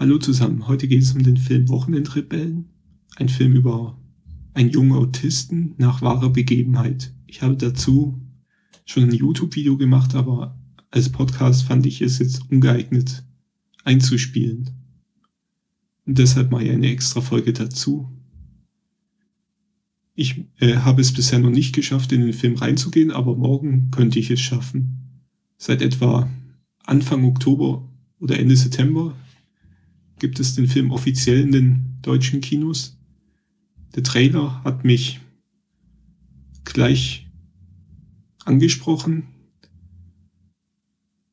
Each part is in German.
Hallo zusammen, heute geht es um den Film Wochenendrebellen. Ein Film über einen jungen Autisten nach wahrer Begebenheit. Ich habe dazu schon ein YouTube-Video gemacht, aber als Podcast fand ich es jetzt ungeeignet einzuspielen. Und deshalb mache ich eine extra Folge dazu. Ich äh, habe es bisher noch nicht geschafft, in den Film reinzugehen, aber morgen könnte ich es schaffen. Seit etwa Anfang Oktober oder Ende September gibt es den Film offiziell in den deutschen Kinos. Der Trailer hat mich gleich angesprochen,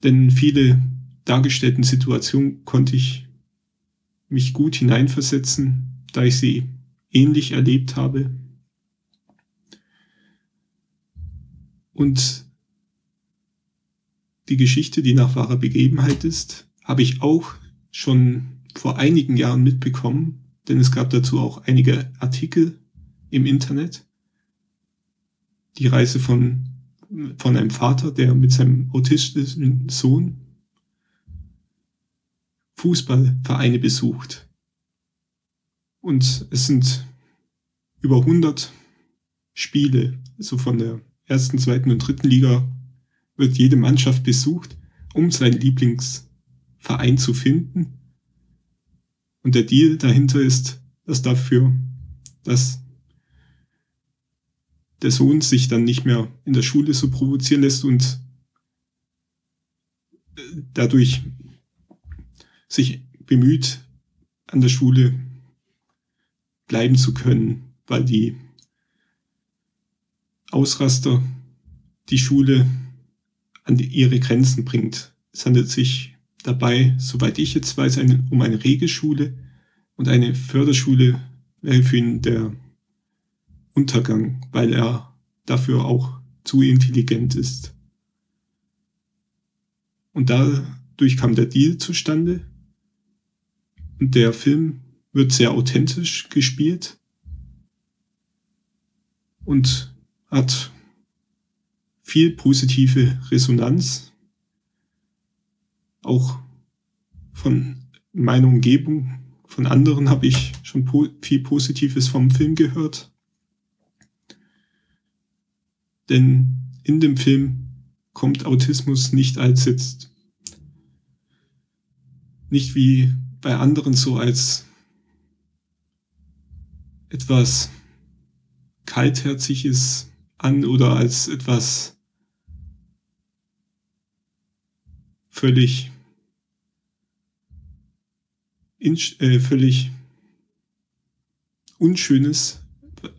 denn viele dargestellten Situationen konnte ich mich gut hineinversetzen, da ich sie ähnlich erlebt habe. Und die Geschichte, die nach wahrer Begebenheit ist, habe ich auch schon vor einigen Jahren mitbekommen, denn es gab dazu auch einige Artikel im Internet. Die Reise von, von einem Vater, der mit seinem autistischen Sohn Fußballvereine besucht. Und es sind über 100 Spiele, so von der ersten, zweiten und dritten Liga wird jede Mannschaft besucht, um seinen Lieblingsverein zu finden und der Deal dahinter ist, dass dafür, dass der Sohn sich dann nicht mehr in der Schule so provozieren lässt und äh, dadurch sich bemüht, an der Schule bleiben zu können, weil die Ausraster die Schule an ihre Grenzen bringt. Es handelt sich dabei, soweit ich jetzt weiß, eine, um eine Regelschule und eine Förderschule wäre für ihn der Untergang, weil er dafür auch zu intelligent ist. Und dadurch kam der Deal zustande. Und der Film wird sehr authentisch gespielt und hat viel positive Resonanz auch von meiner Umgebung, von anderen habe ich schon po viel Positives vom Film gehört. Denn in dem Film kommt Autismus nicht als jetzt, nicht wie bei anderen so als etwas kaltherziges an oder als etwas völlig in, äh, völlig Unschönes.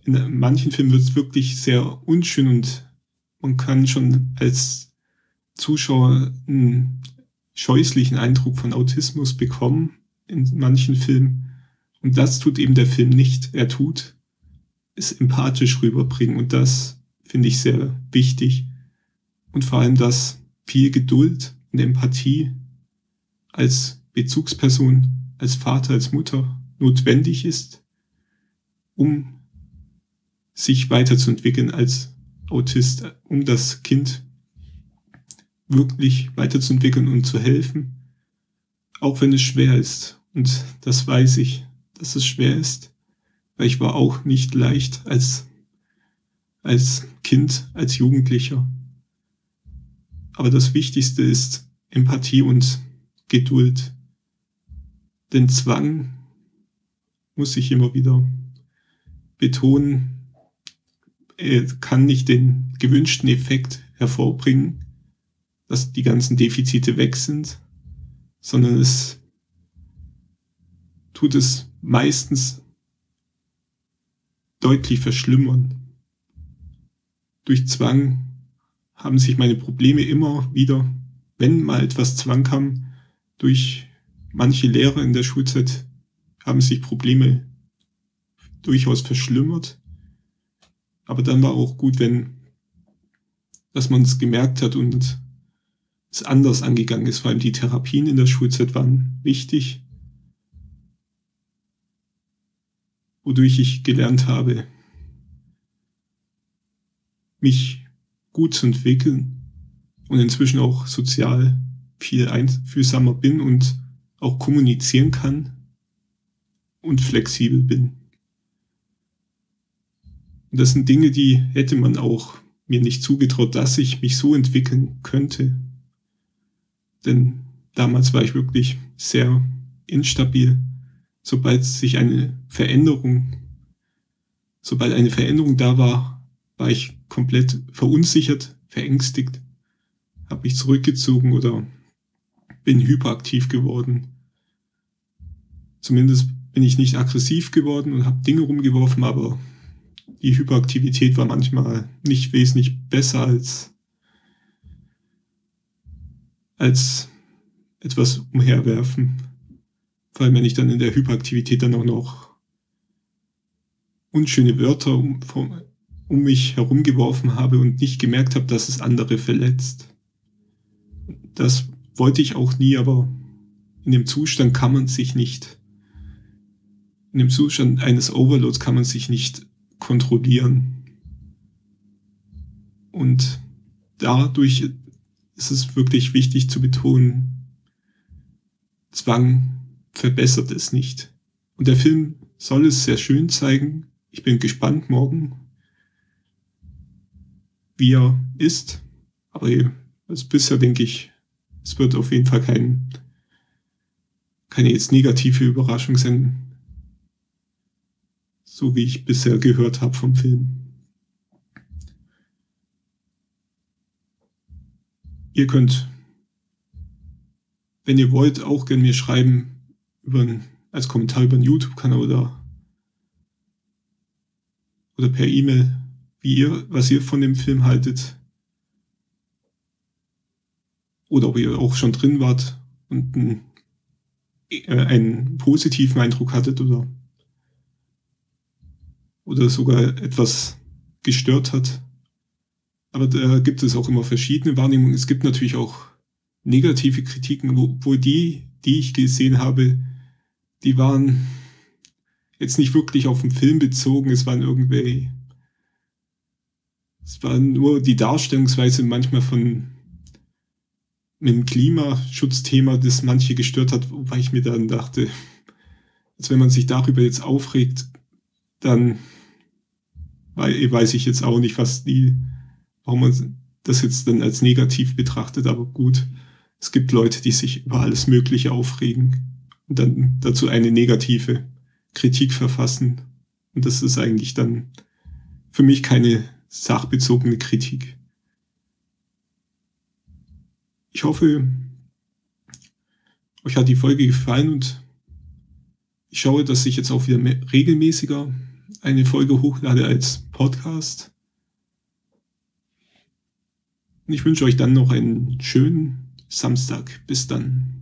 In manchen Filmen wird es wirklich sehr unschön und man kann schon als Zuschauer einen scheußlichen Eindruck von Autismus bekommen in manchen Filmen. Und das tut eben der Film nicht. Er tut es empathisch rüberbringen und das finde ich sehr wichtig. Und vor allem, dass viel Geduld und Empathie als Bezugsperson als Vater, als Mutter notwendig ist, um sich weiterzuentwickeln als Autist, um das Kind wirklich weiterzuentwickeln und zu helfen, auch wenn es schwer ist. Und das weiß ich, dass es schwer ist, weil ich war auch nicht leicht als, als Kind, als Jugendlicher. Aber das Wichtigste ist Empathie und Geduld den Zwang muss ich immer wieder betonen, kann nicht den gewünschten Effekt hervorbringen, dass die ganzen Defizite weg sind, sondern es tut es meistens deutlich verschlimmern. Durch Zwang haben sich meine Probleme immer wieder, wenn mal etwas Zwang kam, durch Manche Lehrer in der Schulzeit haben sich Probleme durchaus verschlimmert. Aber dann war auch gut, wenn, dass man es gemerkt hat und es anders angegangen ist. Vor allem die Therapien in der Schulzeit waren wichtig, wodurch ich gelernt habe, mich gut zu entwickeln und inzwischen auch sozial viel einfühlsamer bin und auch kommunizieren kann und flexibel bin. Und das sind Dinge, die hätte man auch mir nicht zugetraut, dass ich mich so entwickeln könnte. Denn damals war ich wirklich sehr instabil. Sobald sich eine Veränderung, sobald eine Veränderung da war, war ich komplett verunsichert, verängstigt, habe mich zurückgezogen oder bin hyperaktiv geworden. Zumindest bin ich nicht aggressiv geworden und habe Dinge rumgeworfen, aber die Hyperaktivität war manchmal nicht wesentlich besser als, als etwas umherwerfen. Vor allem, wenn ich dann in der Hyperaktivität dann auch noch unschöne Wörter um, um mich herumgeworfen habe und nicht gemerkt habe, dass es andere verletzt. Das wollte ich auch nie, aber in dem Zustand kann man sich nicht, in dem Zustand eines Overloads kann man sich nicht kontrollieren. Und dadurch ist es wirklich wichtig zu betonen, Zwang verbessert es nicht. Und der Film soll es sehr schön zeigen. Ich bin gespannt morgen, wie er ist. Aber also bisher denke ich, es wird auf jeden Fall kein, keine jetzt negative Überraschung sein, so wie ich bisher gehört habe vom Film. Ihr könnt, wenn ihr wollt, auch gerne mir schreiben über als Kommentar über den YouTube-Kanal oder, oder per E-Mail, wie ihr, was ihr von dem Film haltet. Oder ob ihr auch schon drin wart und einen, äh, einen positiven Eindruck hattet oder oder sogar etwas gestört hat. Aber da gibt es auch immer verschiedene Wahrnehmungen. Es gibt natürlich auch negative Kritiken, wo, wo die, die ich gesehen habe, die waren jetzt nicht wirklich auf den Film bezogen. Es waren irgendwie, es war nur die Darstellungsweise manchmal von mit dem Klimaschutzthema, das manche gestört hat, wobei ich mir dann dachte, als wenn man sich darüber jetzt aufregt, dann weiß ich jetzt auch nicht, was die, warum man das jetzt dann als negativ betrachtet, aber gut, es gibt Leute, die sich über alles Mögliche aufregen und dann dazu eine negative Kritik verfassen. Und das ist eigentlich dann für mich keine sachbezogene Kritik. Ich hoffe, euch hat die Folge gefallen und ich schaue, dass ich jetzt auch wieder regelmäßiger eine Folge hochlade als Podcast. Und ich wünsche euch dann noch einen schönen Samstag. Bis dann.